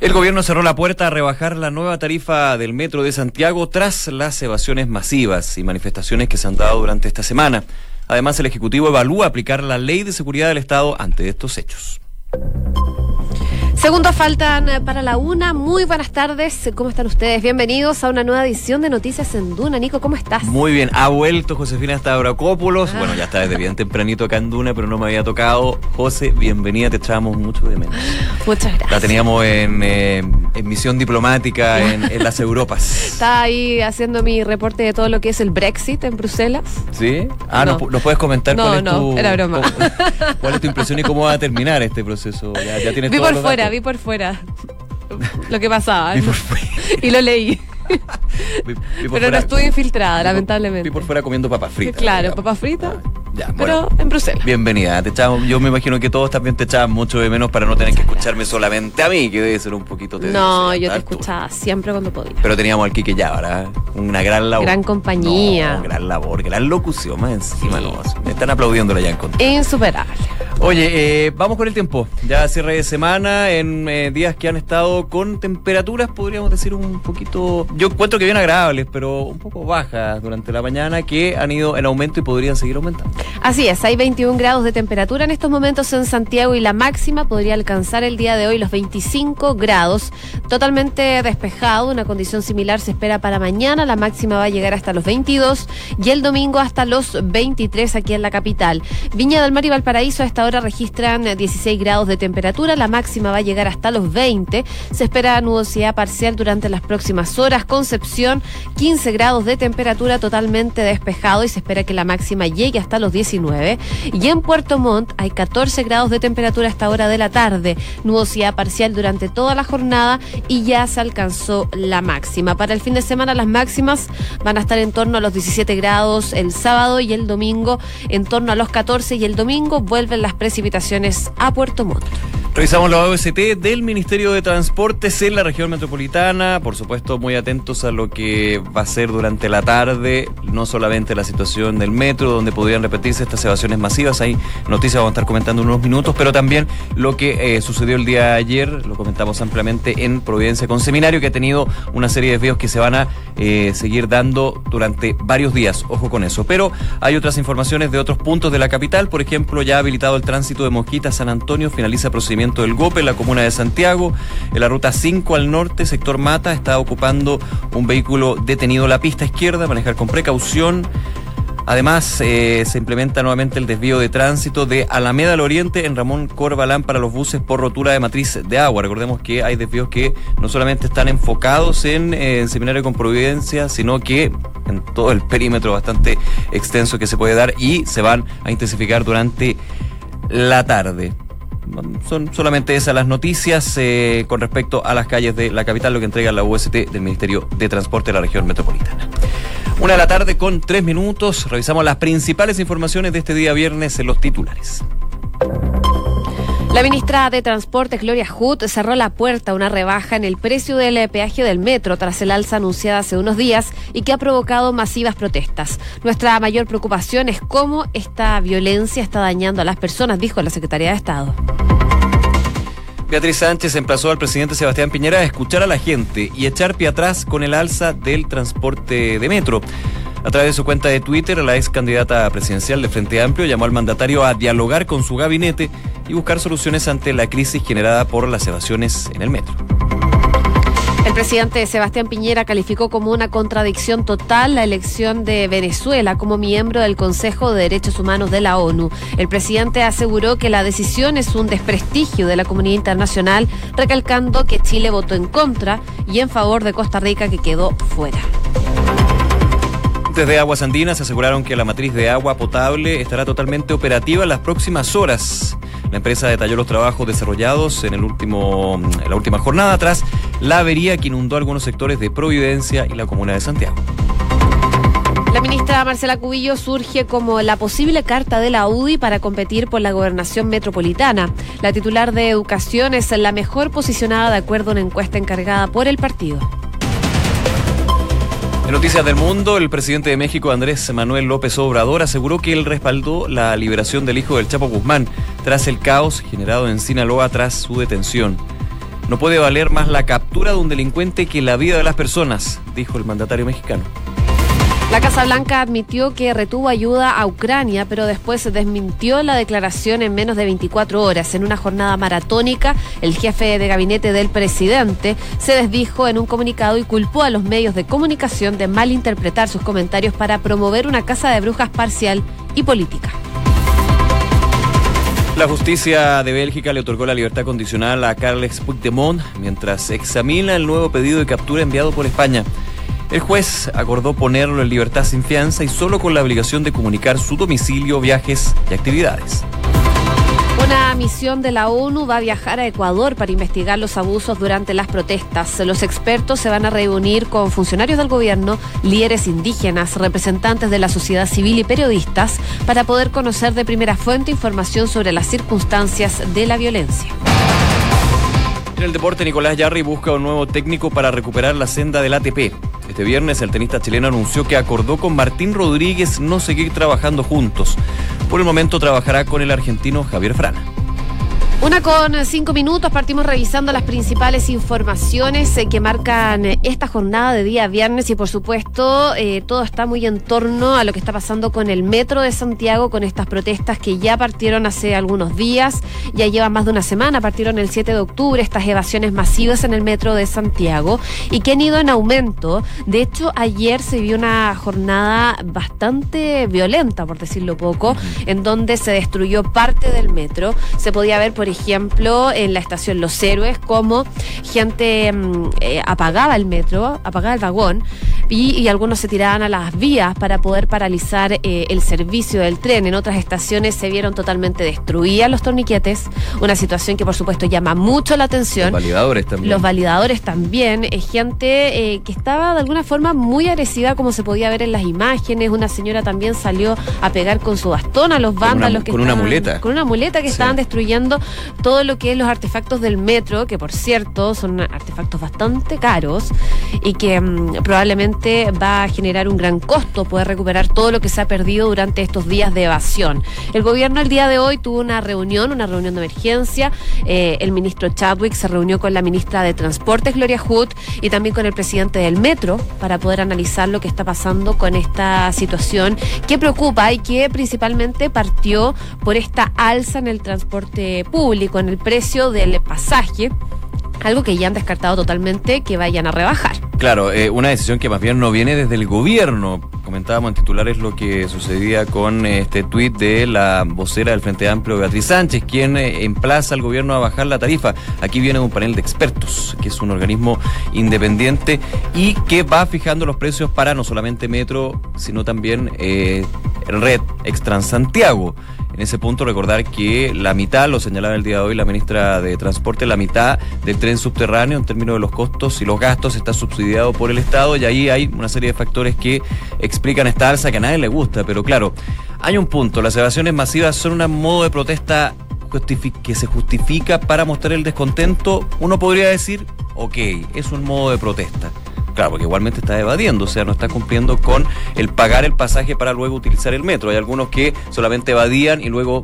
El gobierno cerró la puerta a rebajar la nueva tarifa del metro de Santiago tras las evasiones masivas y manifestaciones que se han dado durante esta semana. Además, el Ejecutivo evalúa aplicar la ley de seguridad del Estado ante estos hechos. Segundos faltan eh, para la una. Muy buenas tardes. ¿Cómo están ustedes? Bienvenidos a una nueva edición de Noticias en Duna. Nico, ¿cómo estás? Muy bien. Ha vuelto Josefina Stavrakopoulos. Bueno, ya está desde bien tempranito acá en Duna, pero no me había tocado. José, bienvenida. Te echábamos mucho de menos. Muchas gracias. La teníamos en, eh, en misión diplomática en, en las Europas. Está ahí haciendo mi reporte de todo lo que es el Brexit en Bruselas. ¿Sí? Ah, ¿nos No. ¿nos puedes comentar No, cuál es no, tu... era broma. cómo- ¿Cuál es tu impresión y cómo va a terminar este proceso? Ya, ya tienes Vi por fuera. Vi por fuera lo que pasaba. Vi por fuera. Y lo leí. Vi- vi por Pero fuera- no estuve infiltrada, vi lamentablemente. Vi por fuera comiendo papas fritas. Claro, papas fritas, Ah, Ya, pero bueno. en Bruselas. Bienvenida, te echamos- yo me imagino que todos también te echaban mucho de menos para no tener que escucharme solamente a mí, que debe ser un poquito tedioso No, yo te escuchaba siempre cuando podía. Pero teníamos al Quique ya, ¿verdad? Una gran labor. Gran compañía. No, gran labor, gran locución más encima, Sí. no. Me están aplaudiéndola ya en contra. Insuperable. Oye, eh, vamos con el tiempo. Ya cierre de semana, en eh, días que han estado con temperaturas, podríamos decir, un poquito. Yo encuentro que bien agradables, pero un poco bajas durante la mañana, que han ido en aumento y podrían seguir aumentando. Así es, hay 21 grados de temperatura en estos momentos en Santiago y la máxima podría alcanzar el día de hoy los 25 grados. Totalmente despejado, una condición similar se espera para mañana. La máxima va a llegar hasta los 22 y el domingo hasta los 23 aquí en la capital. Viña del Mar y Valparaíso a esta hora registran 16 grados de temperatura. La máxima va a llegar hasta los 20. Se espera nubosidad parcial durante las próximas horas. Concepción, 15 grados de temperatura totalmente despejado y se espera que la máxima llegue hasta los 19. Y en Puerto Montt hay 14 grados de temperatura a esta hora de la tarde. Nubosidad parcial durante toda la jornada y ya se alcanzó la máxima. Para el fin de semana las máximas van a estar en torno a los 17 grados el sábado y el domingo en torno a los 14 y el domingo vuelven las precipitaciones a Puerto Montt. Revisamos la OST del Ministerio de Transportes en la región metropolitana. Por supuesto, muy atentos a lo que va a ser durante la tarde, no solamente la situación del metro, donde podrían repetirse estas evasiones masivas. Hay noticias, vamos a estar comentando en unos minutos, pero también lo que eh, sucedió el día de ayer, lo comentamos ampliamente en Providencia con Seminario, que ha tenido una serie de desvíos que se van a eh, seguir dando durante varios días. Ojo con eso. Pero hay otras informaciones de otros puntos de la capital. Por ejemplo, ya ha habilitado el tránsito de Mosquita San Antonio, finaliza procedimiento del GOPE en la comuna de Santiago. En la ruta 5 al norte, sector Mata, está ocupando un vehículo detenido la pista izquierda, manejar con precaución. Además, eh, se implementa nuevamente el desvío de tránsito de Alameda al Oriente en Ramón Corbalán para los buses por rotura de matriz de agua. Recordemos que hay desvíos que no solamente están enfocados en, eh, en Seminario con Providencia, sino que en todo el perímetro bastante extenso que se puede dar y se van a intensificar durante la tarde. Son solamente esas las noticias eh, con respecto a las calles de la capital, lo que entrega la UST del Ministerio de Transporte de la región metropolitana. Una de la tarde con tres minutos. Revisamos las principales informaciones de este día viernes en los titulares. La ministra de Transportes, Gloria Hood, cerró la puerta a una rebaja en el precio del peaje del metro tras el alza anunciada hace unos días y que ha provocado masivas protestas. Nuestra mayor preocupación es cómo esta violencia está dañando a las personas, dijo la Secretaría de Estado. Beatriz Sánchez emplazó al presidente Sebastián Piñera a escuchar a la gente y echar pie atrás con el alza del transporte de metro. A través de su cuenta de Twitter, la ex candidata presidencial de Frente Amplio llamó al mandatario a dialogar con su gabinete y buscar soluciones ante la crisis generada por las evasiones en el metro. El presidente Sebastián Piñera calificó como una contradicción total la elección de Venezuela como miembro del Consejo de Derechos Humanos de la ONU. El presidente aseguró que la decisión es un desprestigio de la comunidad internacional, recalcando que Chile votó en contra y en favor de Costa Rica que quedó fuera. Desde Aguas Andinas aseguraron que la matriz de agua potable estará totalmente operativa en las próximas horas. La empresa detalló los trabajos desarrollados en, el último, en la última jornada tras la avería que inundó algunos sectores de Providencia y la comuna de Santiago. La ministra Marcela Cubillo surge como la posible carta de la UDI para competir por la gobernación metropolitana. La titular de Educación es la mejor posicionada de acuerdo a una encuesta encargada por el partido. En Noticias del Mundo, el presidente de México, Andrés Manuel López Obrador, aseguró que él respaldó la liberación del hijo del Chapo Guzmán tras el caos generado en Sinaloa tras su detención. No puede valer más la captura de un delincuente que la vida de las personas, dijo el mandatario mexicano. La Casa Blanca admitió que retuvo ayuda a Ucrania, pero después se desmintió la declaración en menos de 24 horas. En una jornada maratónica, el jefe de gabinete del presidente se desdijo en un comunicado y culpó a los medios de comunicación de malinterpretar sus comentarios para promover una casa de brujas parcial y política. La justicia de Bélgica le otorgó la libertad condicional a Carles Puigdemont mientras examina el nuevo pedido de captura enviado por España. El juez acordó ponerlo en libertad sin fianza y solo con la obligación de comunicar su domicilio, viajes y actividades. Una misión de la ONU va a viajar a Ecuador para investigar los abusos durante las protestas. Los expertos se van a reunir con funcionarios del gobierno, líderes indígenas, representantes de la sociedad civil y periodistas para poder conocer de primera fuente información sobre las circunstancias de la violencia. En el deporte, Nicolás Yarri busca un nuevo técnico para recuperar la senda del ATP. Este viernes el tenista chileno anunció que acordó con Martín Rodríguez no seguir trabajando juntos. Por el momento trabajará con el argentino Javier Frana. Una con cinco minutos, partimos revisando las principales informaciones eh, que marcan esta jornada de día viernes y por supuesto eh, todo está muy en torno a lo que está pasando con el metro de Santiago, con estas protestas que ya partieron hace algunos días, ya llevan más de una semana, partieron el 7 de octubre, estas evasiones masivas en el metro de Santiago y que han ido en aumento. De hecho, ayer se vio una jornada bastante violenta, por decirlo poco, en donde se destruyó parte del metro. Se podía ver, por ejemplo, en la estación Los Héroes, como gente mm, eh, apagaba el metro, apagaba el vagón, y, algunos se tiraban a las vías para poder paralizar eh, el servicio del tren. En otras estaciones se vieron totalmente destruidas los torniquetes, una situación que por supuesto llama mucho la atención. Los validadores también. Los validadores también. Eh, gente que estaba de alguna forma muy agresiva, como se podía ver en las imágenes. Una señora también salió a pegar con su bastón a los vándalos con que con una muleta. Con una muleta que estaban destruyendo todo lo que es los artefactos del metro, que por cierto son artefactos bastante caros y que mm, probablemente va a generar un gran costo poder recuperar todo lo que se ha perdido durante estos días de evasión. El gobierno el día de hoy tuvo una reunión, una reunión de emergencia. Eh, el ministro Chadwick se reunió con la ministra de Transportes, Gloria Hood, y también con el presidente del metro para poder analizar lo que está pasando con esta situación que preocupa y que principalmente partió por esta alza en el transporte público, en el precio del pasaje algo que ya han descartado totalmente que vayan a rebajar. Claro, eh, una decisión que más bien no viene desde el gobierno. Comentábamos en titulares lo que sucedía con este tuit de la vocera del Frente Amplio, Beatriz Sánchez, quien eh, emplaza al gobierno a bajar la tarifa. Aquí viene un panel de expertos, que es un organismo independiente y que va fijando los precios para no solamente Metro, sino también eh, Red Extran Santiago. En ese punto recordar que la mitad, lo señalaba el día de hoy la ministra de Transporte, la mitad del tren subterráneo en términos de los costos y los gastos está subsidiado por el Estado y ahí hay una serie de factores que explican esta alza que a nadie le gusta, pero claro, hay un punto, las evasiones masivas son un modo de protesta que se justifica para mostrar el descontento, uno podría decir, ok, es un modo de protesta. Claro, porque igualmente está evadiendo, o sea, no está cumpliendo con el pagar el pasaje para luego utilizar el metro. Hay algunos que solamente evadían y luego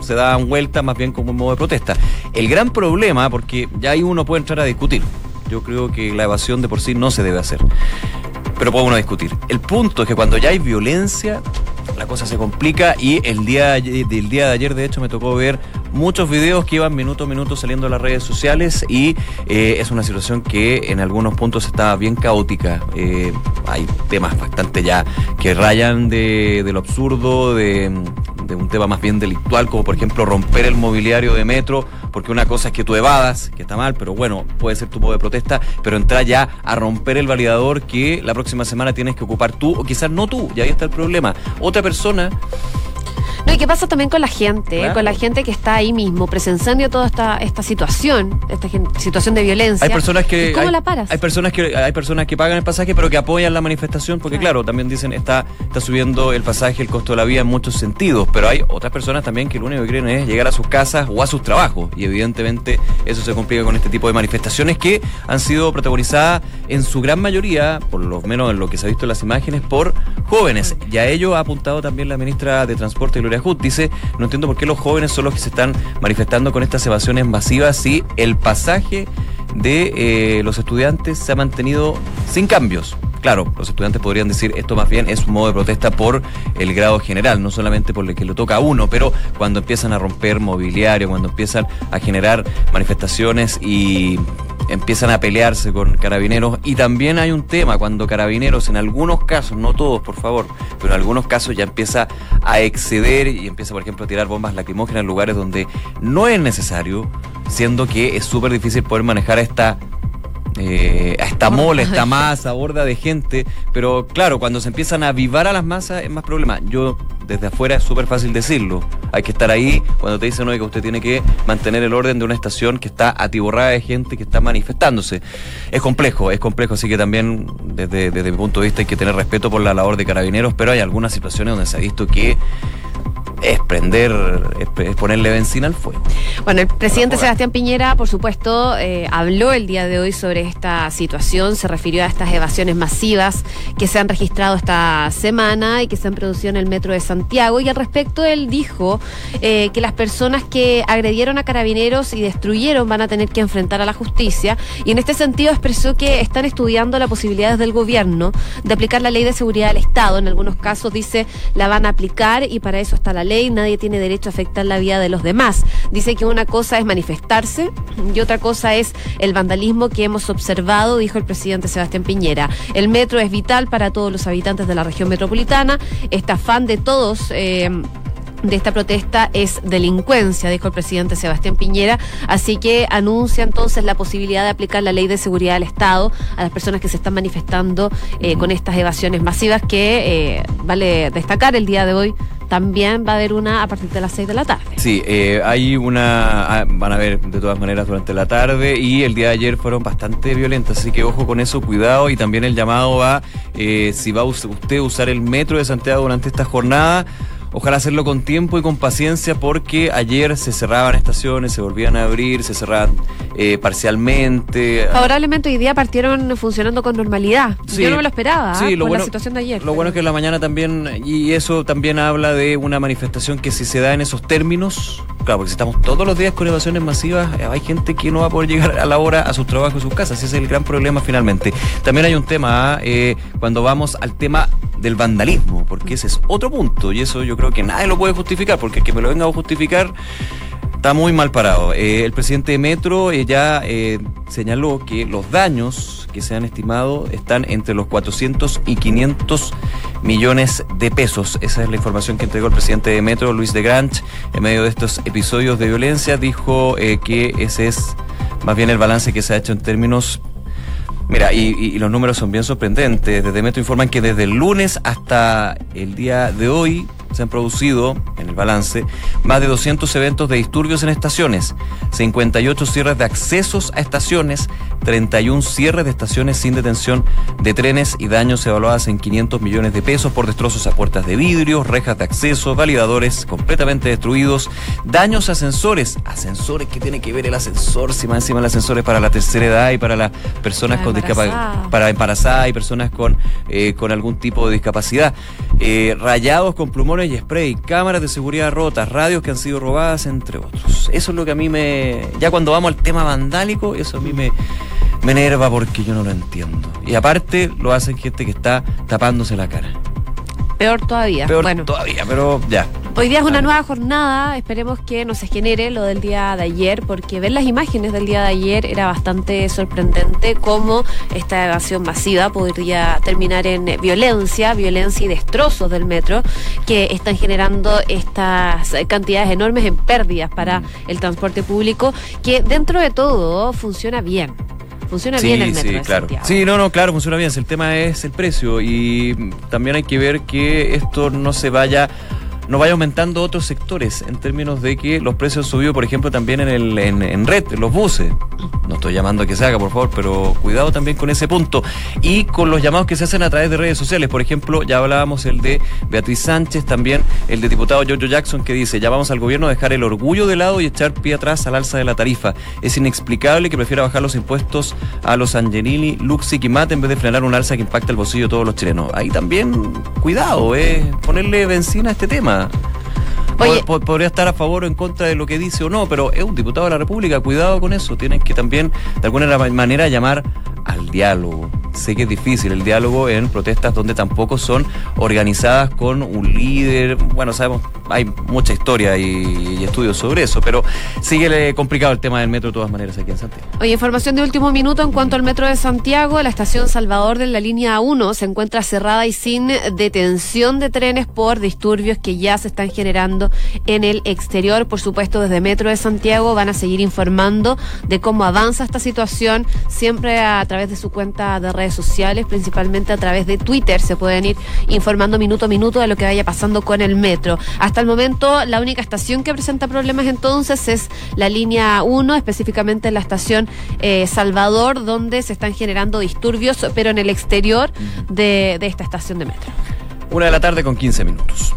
se dan vuelta más bien como un modo de protesta. El gran problema, porque ya ahí uno puede entrar a discutir, yo creo que la evasión de por sí no se debe hacer, pero puede uno discutir. El punto es que cuando ya hay violencia, la cosa se complica y el día del día de ayer de hecho me tocó ver muchos videos que iban minuto a minuto saliendo a las redes sociales y eh, es una situación que en algunos puntos está bien caótica. Eh, hay temas bastante ya que rayan de, lo absurdo, de, un tema más bien delictual, como por ejemplo romper el mobiliario de metro, porque una cosa es que tú evadas, que está mal, pero bueno, puede ser tu modo de protesta, pero entrar ya a romper el validador que la próxima semana tienes que ocupar tú, o quizás no tú, y ahí está el problema. Otra persona no, y qué pasa también con la gente, con la gente que está ahí mismo, presenciando toda esta, esta situación, esta situación de violencia. Hay personas que. ¿Cómo hay, la paras? Hay personas que hay personas que pagan el pasaje, pero que apoyan la manifestación, porque claro, también dicen está, está subiendo el pasaje, el costo de la vida en muchos sentidos. Pero hay otras personas también que lo único que quieren es llegar a sus casas o a sus trabajos. Y evidentemente eso se complica con este tipo de manifestaciones que han sido protagonizadas en su gran mayoría, por lo menos en lo que se ha visto en las imágenes, por jóvenes. Y a ello ha apuntado también la ministra de Transporte, Gloria. Dice, no entiendo por qué los jóvenes son los que se están manifestando con estas evasiones masivas si el pasaje de eh, los estudiantes se ha mantenido sin cambios. Claro, los estudiantes podrían decir esto más bien es un modo de protesta por el grado general, no solamente por el que le toca a uno, pero cuando empiezan a romper mobiliario, cuando empiezan a generar manifestaciones y empiezan a pelearse con carabineros y también hay un tema cuando carabineros en algunos casos, no todos por favor, pero en algunos casos ya empieza a exceder y empieza por ejemplo a tirar bombas lacrimógenas en lugares donde no es necesario, siendo que es súper difícil poder manejar esta eh, a esta mola, esta masa, borda de gente, pero claro, cuando se empiezan a avivar a las masas es más problema. Yo desde afuera es súper fácil decirlo. Hay que estar ahí cuando te dicen, que usted tiene que mantener el orden de una estación que está atiborrada de gente que está manifestándose. Es complejo, es complejo, así que también desde, desde mi punto de vista hay que tener respeto por la labor de carabineros, pero hay algunas situaciones donde se ha visto que es prender, es, ponerle benzina al fuego. Bueno, el presidente Sebastián Piñera, por supuesto, eh, habló el día de hoy sobre esta situación, se refirió a estas evasiones masivas que se han registrado esta semana y que se han producido en el metro de Santiago. Y al respecto, él dijo eh, que las personas que agredieron a carabineros y destruyeron van a tener que enfrentar a la justicia. Y en este sentido expresó que están estudiando la posibilidad del gobierno de aplicar la ley de seguridad del Estado. En algunos casos dice la van a aplicar y para eso está la ley, nadie tiene derecho a afectar la vida de los demás. Dice que una cosa es manifestarse y otra cosa es el vandalismo que hemos observado, dijo el presidente Sebastián Piñera. El metro es vital para todos los habitantes de la región metropolitana. Este afán de todos. Eh, de esta protesta es delincuencia, dijo el presidente Sebastián Piñera. Así que anuncia entonces la posibilidad de aplicar la ley de seguridad del Estado a las personas que se están manifestando eh, con estas evasiones masivas que, eh, vale destacar, el día de hoy también va a haber una a partir de las 6 de la tarde. Sí, eh, hay una, ah, van a ver de todas maneras durante la tarde y el día de ayer fueron bastante violentas, así que ojo con eso, cuidado y también el llamado va, eh, si va usted a usar el metro de Santiago durante esta jornada, Ojalá hacerlo con tiempo y con paciencia porque ayer se cerraban estaciones, se volvían a abrir, se cerraban eh, parcialmente. Favorablemente hoy día partieron funcionando con normalidad. Yo no me lo esperaba sí, lo la situación de ayer. Lo bueno es que en la mañana también, y eso también habla de una manifestación que si se da en esos términos, claro, porque si estamos todos los días con evasiones masivas, eh, hay gente que no va a poder llegar a la hora a sus trabajos y sus casas. Ese es el gran problema finalmente. También hay un tema, ¿ah? eh, cuando vamos al tema del vandalismo, porque ese es otro punto, y eso yo creo que nadie lo puede justificar, porque el que me lo venga a justificar está muy mal parado. Eh, el presidente de Metro eh, ya eh, señaló que los daños que se han estimado están entre los 400 y 500 millones de pesos. Esa es la información que entregó el presidente de Metro, Luis de Granch, en medio de estos episodios de violencia. Dijo que ese es más bien el balance que se ha hecho en términos Mira, y, los números son bien sorprendentes. Desde Metro informan que desde el lunes hasta el día de hoy se han producido, en el balance, más de 200 eventos de disturbios en estaciones, 58 cierres de accesos a estaciones, 31 cierres de estaciones sin detención de trenes y daños evaluados en 500 millones de pesos por destrozos a puertas de vidrio, rejas de acceso, validadores completamente destruidos, daños a ascensores, ascensores que tiene que ver el ascensor, si más encima el ascensor es para la tercera edad y para las personas con discapacidad, para embarazadas y personas con, eh, con algún tipo de discapacidad, eh, rayados con plumones y spray, cámaras de seguridad rotas, radios que han sido robadas, entre otros. Eso es lo que a mí me... Ya cuando vamos al tema vandálico, eso a mí me me enerva porque yo no lo entiendo. Y aparte lo hacen gente que está tapándose la cara. Peor todavía. Peor bueno. todavía, pero ya. Hoy día es una nueva jornada, esperemos que no se genere lo del día de ayer, porque ver las imágenes del día de ayer era bastante sorprendente cómo esta evasión masiva podría terminar en violencia, violencia y destrozos del metro, que están generando estas cantidades enormes en pérdidas para mm. el transporte público, que dentro de todo funciona bien. Funciona bien el metro sí, claro. Sí, no, no, claro, funciona bien. El tema es el precio y también hay que ver que esto no se vaya no vaya aumentando otros sectores en términos de que los precios han subido, por ejemplo, también en, el, en, red, en los buses. No estoy llamando a que se haga, por favor, pero cuidado también con ese punto. Y con los llamados que se hacen a través de redes sociales. Por ejemplo, ya hablábamos el de Beatriz Sánchez, también el de diputado Giorgio Jackson, que dice, ya vamos al gobierno a dejar el orgullo de lado y echar pie atrás al alza de la tarifa. Es inexplicable que prefiera bajar los impuestos a los Angelini, Luxi y Mate en vez de frenar un alza que impacta el bolsillo de todos los chilenos. Ahí también, cuidado, eh, ponerle benzina a este tema. Podría estar a favor o en contra de lo que dice o no, pero es un diputado de la República, cuidado con eso, tienen que también de alguna manera llamar al diálogo. Sé que es difícil el diálogo en protestas donde tampoco son organizadas con un líder. Bueno, sabemos, hay mucha historia y, estudios sobre eso, pero sigue complicado el tema del metro de todas maneras aquí en Santiago. Oye, información de último minuto en cuanto al metro de Santiago. La estación Salvador de la línea 1 se encuentra cerrada y sin detención de trenes por disturbios que ya se están generando en el exterior. Por supuesto, desde Metro de Santiago van a seguir informando de cómo avanza esta situación, siempre a través de su cuenta de redes sociales, principalmente a través de Twitter. Se pueden ir informando minuto a minuto de lo que vaya pasando con el metro. Hasta el momento, la única estación que presenta problemas entonces es la línea 1, específicamente la estación eh, Salvador, donde se están generando disturbios, pero en el exterior de, de esta estación de metro. Una de la tarde con 15 minutos.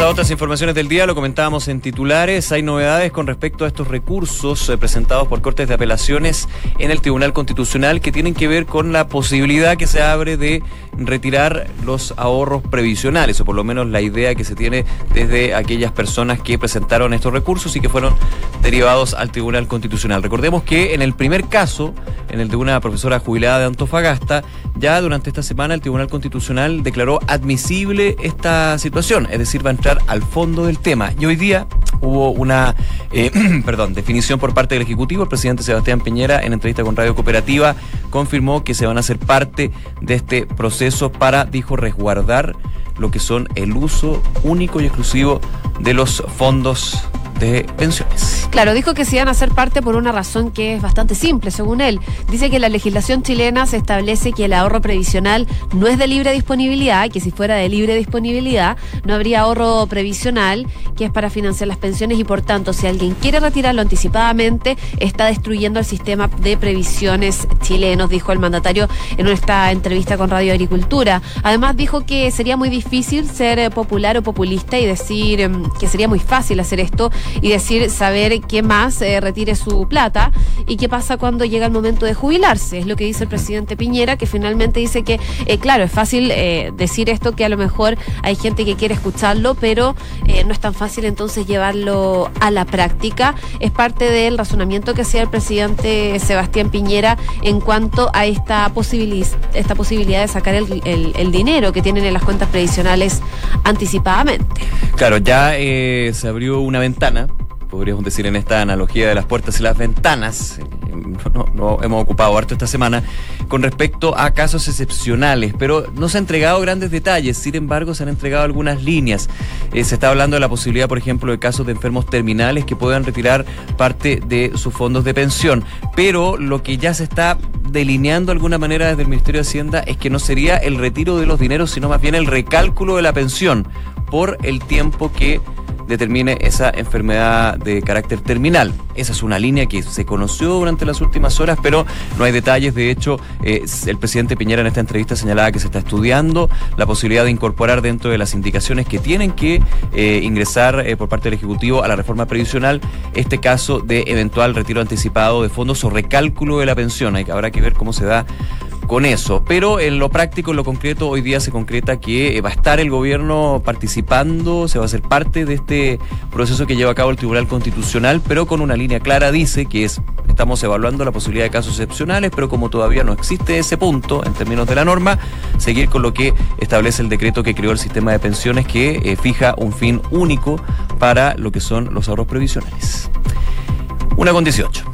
A otras informaciones del día, lo comentábamos en titulares. Hay novedades con respecto a estos recursos eh, presentados por Cortes de Apelaciones en el Tribunal Constitucional que tienen que ver con la posibilidad que se abre de retirar los ahorros previsionales, o por lo menos la idea que se tiene desde aquellas personas que presentaron estos recursos y que fueron derivados al Tribunal Constitucional. Recordemos que en el primer caso, en el de una profesora jubilada de Antofagasta, ya durante esta semana el Tribunal Constitucional declaró admisible esta situación, es decir, va a al fondo del tema. Y hoy día hubo una eh, perdón, definición por parte del Ejecutivo. El presidente Sebastián Piñera, en entrevista con Radio Cooperativa, confirmó que se van a hacer parte de este proceso para, dijo, resguardar lo que son el uso único y exclusivo de los fondos de pensiones. Claro, dijo que se iban a ser parte por una razón que es bastante simple, según él. Dice que la legislación chilena se establece que el ahorro previsional no es de libre disponibilidad, que si fuera de libre disponibilidad no habría ahorro previsional, que es para financiar las pensiones y por tanto si alguien quiere retirarlo anticipadamente está destruyendo el sistema de previsiones chilenos, dijo el mandatario en esta entrevista con Radio Agricultura. Además dijo que sería muy difícil ser popular o populista y decir em, que sería muy fácil hacer esto y decir, saber qué más eh, retire su plata y qué pasa cuando llega el momento de jubilarse. Es lo que dice el presidente Piñera, que finalmente dice que, eh, claro, es fácil eh, decir esto, que a lo mejor hay gente que quiere escucharlo, pero no es tan fácil entonces llevarlo a la práctica. Es parte del razonamiento que hacía el presidente Sebastián Piñera en cuanto a esta, esta posibilidad de sacar el, el, dinero que tienen en las cuentas previsionales anticipadamente. Claro, ya se abrió una ventana podríamos decir en esta analogía de las puertas y las ventanas, eh, no, hemos ocupado harto esta semana, con respecto a casos excepcionales, pero no se han entregado grandes detalles, sin embargo se han entregado algunas líneas. Eh, se está hablando de la posibilidad, por ejemplo, de casos de enfermos terminales que puedan retirar parte de sus fondos de pensión, pero lo que ya se está delineando de alguna manera desde el Ministerio de Hacienda es que no sería el retiro de los dineros, sino más bien el recálculo de la pensión por el tiempo que determine esa enfermedad de carácter terminal. Esa es una línea que se conoció durante las últimas horas, pero no hay detalles. De hecho, eh, el presidente Piñera en esta entrevista señalaba que se está estudiando la posibilidad de incorporar dentro de las indicaciones que tienen que eh, ingresar eh, por parte del Ejecutivo a la reforma previsional este caso de eventual retiro anticipado de fondos o recálculo de la pensión. Hay, habrá que ver cómo se da con eso. Pero en lo práctico, en lo concreto, hoy día se concreta que eh, va a estar el gobierno participando, se va a hacer parte de este proceso que lleva a cabo el Tribunal Constitucional, pero con una línea clara dice que es estamos evaluando la posibilidad de casos excepcionales, pero como todavía no existe ese punto en términos de la norma, seguir con lo que establece el decreto que creó el sistema de pensiones que eh, fija un fin único para lo que son los ahorros previsionales. Una con 18.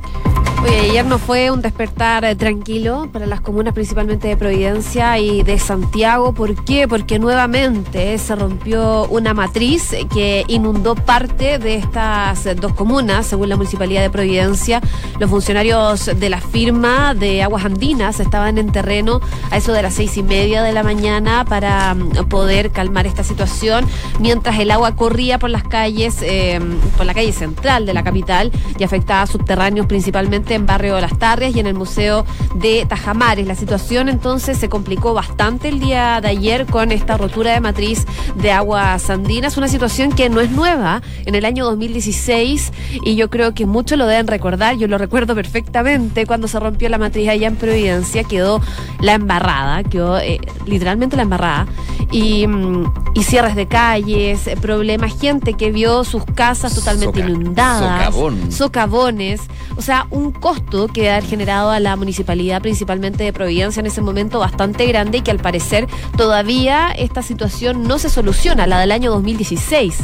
Oye, ayer no fue un despertar eh, tranquilo para las comunas principalmente de Providencia y de Santiago. ¿Por qué? Porque nuevamente se rompió una matriz que inundó parte de estas dos comunas, según la Municipalidad de Providencia. Los funcionarios de la firma de Aguas Andinas estaban en terreno a eso de las seis y media de la mañana para mm, poder calmar esta situación, mientras el agua corría por las calles, eh, por la calle central de la capital y afectaba subterráneos principalmente en Barrio de las Tarrias y en el Museo de Tajamares. La situación entonces se complicó bastante el día de ayer con esta rotura de matriz de aguas andinas, una situación que no es nueva en el año 2016 y yo creo que muchos lo deben recordar, yo lo recuerdo perfectamente cuando se rompió la matriz allá en Providencia, quedó la embarrada, quedó eh, literalmente la embarrada y, mm, y cierres de calles, problemas, gente que vio sus casas totalmente Soca- inundadas, socavón. socavones, o sea, un costo que haber generado a la municipalidad principalmente de Providencia en ese momento bastante grande y que al parecer todavía esta situación no se soluciona, la del año 2016.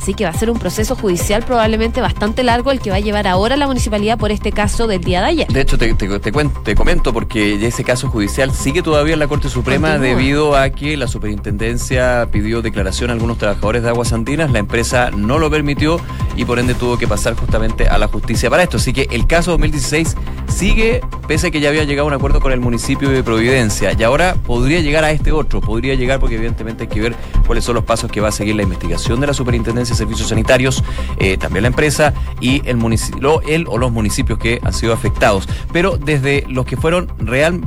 Así que va a ser un proceso judicial probablemente bastante largo el que va a llevar ahora la municipalidad por este caso del día de ayer. De hecho, te, te, te cuen- te comento porque ese caso judicial sigue todavía en la Corte Suprema Continúa. debido a que la superintendencia pidió declaración a algunos trabajadores de Aguas Andinas, la empresa no lo permitió y por ende tuvo que pasar justamente a la justicia para esto. Así que el caso 2016 sigue, pese a que ya había llegado a un acuerdo con el municipio de Providencia y ahora podría llegar a este otro, podría llegar porque evidentemente hay que ver cuáles son los pasos que va a seguir la investigación de la Superintendencia de Servicios Sanitarios, eh, también la empresa y el municipio, él o los municipios que han sido afectados. Pero desde los que fueron real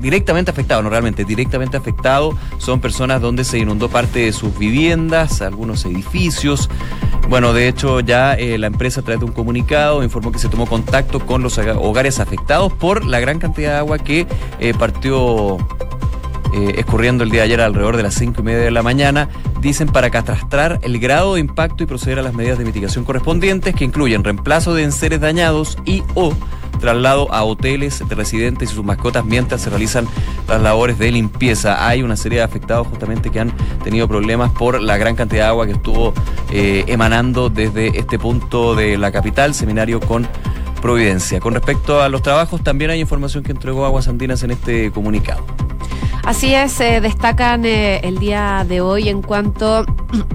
directamente afectados, no realmente, directamente afectados, son personas donde se inundó parte de sus viviendas, algunos edificios. Bueno, de hecho ya eh, la empresa a través de un comunicado informó que se tomó contacto con los hogares afectados por la gran cantidad de agua que eh, partió eh, escurriendo el día de ayer alrededor de las cinco y media de la mañana, dicen para catastrar el grado de impacto y proceder a las medidas de mitigación correspondientes que incluyen reemplazo de enseres dañados y o traslado a hoteles de residentes y sus mascotas mientras se realizan las labores de limpieza. Hay una serie de afectados justamente que han tenido problemas por la gran cantidad de agua que estuvo eh, emanando desde este punto de la capital, seminario con Providencia. Con respecto a los trabajos, también hay información que entregó Aguas Andinas en este comunicado. Así es, eh, destacan eh, el día de hoy en cuanto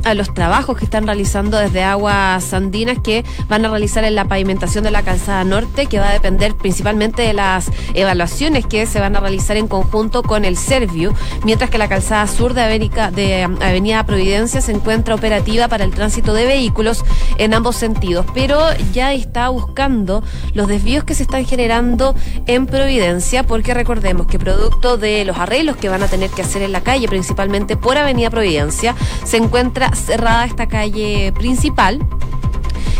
a los trabajos que están realizando desde Aguas Andinas que van a realizar en la pavimentación de la calzada norte, que va a depender principalmente de las evaluaciones que se van a realizar en conjunto con el Servio, mientras que la calzada sur de, um, Avenida Providencia se encuentra operativa para el tránsito de vehículos en ambos sentidos, pero ya está buscando los desvíos que se están generando en Providencia, porque recordemos que producto de los arreglos que van a tener que hacer en la calle, principalmente por Avenida Providencia, se encuentra cerrada esta calle principal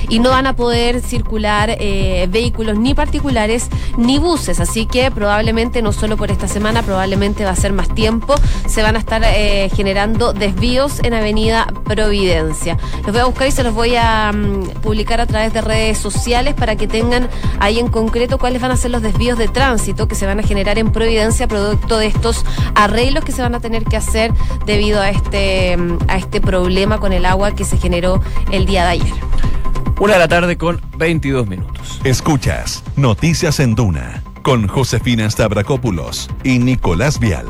y no van a poder circular eh, vehículos ni particulares ni buses. Así que probablemente, no solo por esta semana, probablemente va a ser más tiempo, se van a estar eh, generando desvíos en Avenida Providencia. Los voy a buscar y se los voy a mm, publicar a través de redes sociales para que tengan ahí en concreto cuáles van a ser los desvíos de tránsito que se van a generar en Providencia producto de estos arreglos que se van a tener que hacer debido a este, mm, a este problema con el agua que se generó el día de ayer. Una de la tarde con 22 minutos. Escuchas Noticias en Duna con Josefina Stavrakopoulos y Nicolás Vial.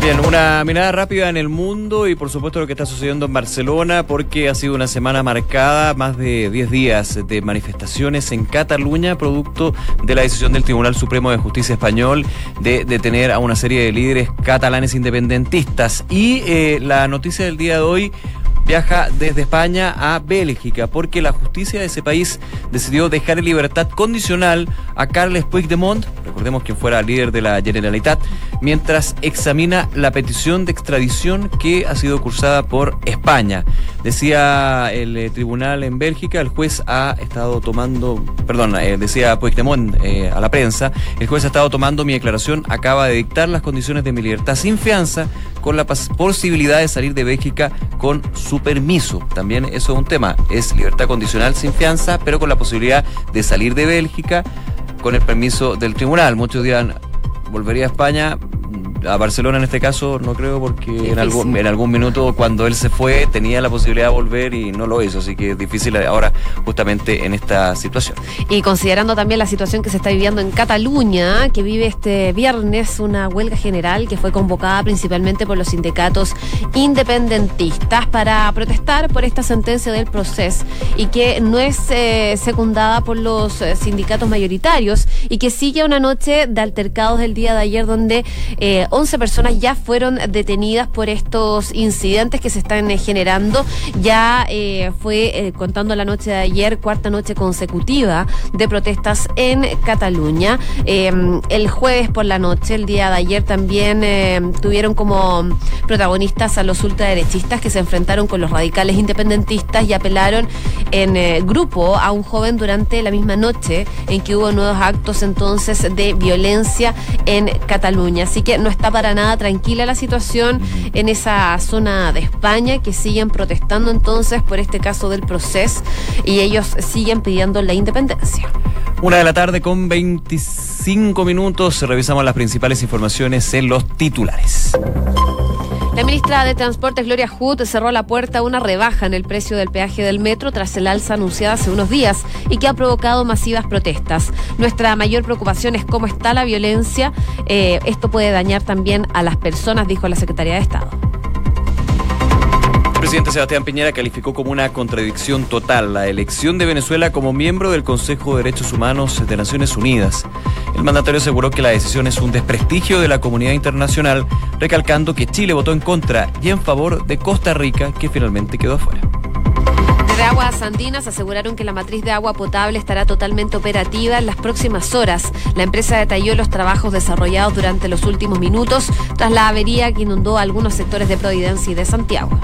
Bien, una mirada rápida en el mundo y por supuesto lo que está sucediendo en Barcelona porque ha sido una semana marcada, más de 10 días de manifestaciones en Cataluña, producto de la decisión del Tribunal Supremo de Justicia Español de detener a una serie de líderes catalanes independentistas. Y eh, la noticia del día de hoy viaja desde España a Bélgica porque la justicia de ese país decidió dejar en libertad condicional a Carles Puigdemont, recordemos que fuera líder de la Generalitat, mientras examina la petición de extradición que ha sido cursada por España. Decía el eh, tribunal en Bélgica, el juez ha estado tomando, perdón, eh, decía Puigdemont eh, a la prensa, el juez ha estado tomando mi declaración, acaba de dictar las condiciones de mi libertad sin fianza con la posibilidad de salir de Bélgica con su permiso. También eso es un tema, es libertad condicional sin fianza, pero con la posibilidad de salir de Bélgica con el permiso del tribunal. Muchos dirán, volvería a España. A Barcelona en este caso no creo porque en algún, en algún minuto cuando él se fue tenía la posibilidad de volver y no lo hizo, así que es difícil ahora justamente en esta situación. Y considerando también la situación que se está viviendo en Cataluña, que vive este viernes una huelga general que fue convocada principalmente por los sindicatos independentistas para protestar por esta sentencia del proceso y que no es eh, secundada por los eh, sindicatos mayoritarios y que sigue una noche de altercados del día de ayer donde eh, 11 personas ya fueron detenidas por estos incidentes que se están generando. Ya fue, contando la noche de ayer, cuarta noche consecutiva de protestas en Cataluña. el jueves por la noche, el día de ayer, también tuvieron como protagonistas a los ultraderechistas que se enfrentaron con los radicales independentistas y apelaron en eh, grupo a un joven durante la misma noche en que hubo nuevos actos entonces de violencia en Cataluña. Así que no está para nada tranquila la situación en esa zona de España que siguen protestando entonces por este caso del proceso y ellos siguen pidiendo la independencia. Una de la tarde con 25 minutos revisamos las principales informaciones en los titulares. La ministra de Transportes, Gloria Hood, cerró la puerta a una rebaja en el precio del peaje del metro tras el alza anunciada hace unos días y que ha provocado masivas protestas. Nuestra mayor preocupación es cómo está la violencia. Eh, esto puede dañar también a las personas, dijo la Secretaría de Estado. Presidente Sebastián Piñera calificó como una contradicción total la elección de Venezuela como miembro del Consejo de Derechos Humanos de Naciones Unidas. El mandatario aseguró que la decisión es un desprestigio de la comunidad internacional, recalcando que Chile votó en contra y en favor de Costa Rica, que finalmente quedó afuera. Desde Aguas Andinas aseguraron que la matriz de agua potable estará totalmente operativa en las próximas horas. La empresa detalló los trabajos desarrollados durante los últimos minutos tras la avería que inundó algunos sectores de Providencia y de Santiago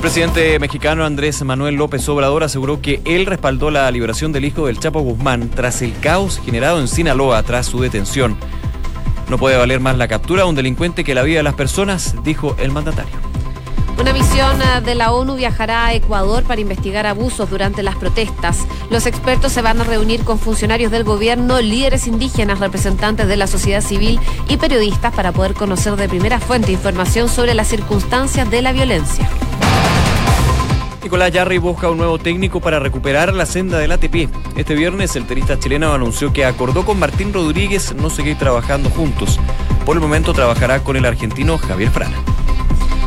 presidente mexicano Andrés Manuel López Obrador aseguró que él respaldó la liberación del hijo del Chapo Guzmán tras el caos generado en Sinaloa tras su detención. No puede valer más la captura de un delincuente que la vida de las personas, dijo el mandatario. Una misión eh, de la ONU viajará a Ecuador para investigar abusos durante las protestas. Los expertos se van a reunir con funcionarios del gobierno, líderes indígenas, representantes de la sociedad civil y periodistas para poder conocer de primera fuente información sobre las circunstancias de la violencia. Nicolás Yarri busca un nuevo técnico para recuperar la senda del ATP. Este viernes el tenista chileno anunció que acordó con Martín Rodríguez no seguir trabajando juntos. Por el momento trabajará con el argentino Javier Frana.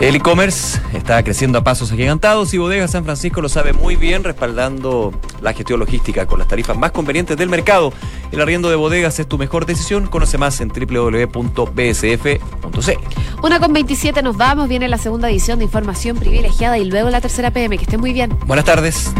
El e-commerce está creciendo a pasos agigantados y Bodega San Francisco lo sabe muy bien, respaldando la gestión logística con las tarifas más convenientes del mercado. El arriendo de bodegas es tu mejor decisión. Conoce más en www.bsf.c. Una con 27 nos vamos. Viene la segunda edición de Información Privilegiada y luego la tercera PM. Que esté muy bien. Buenas tardes.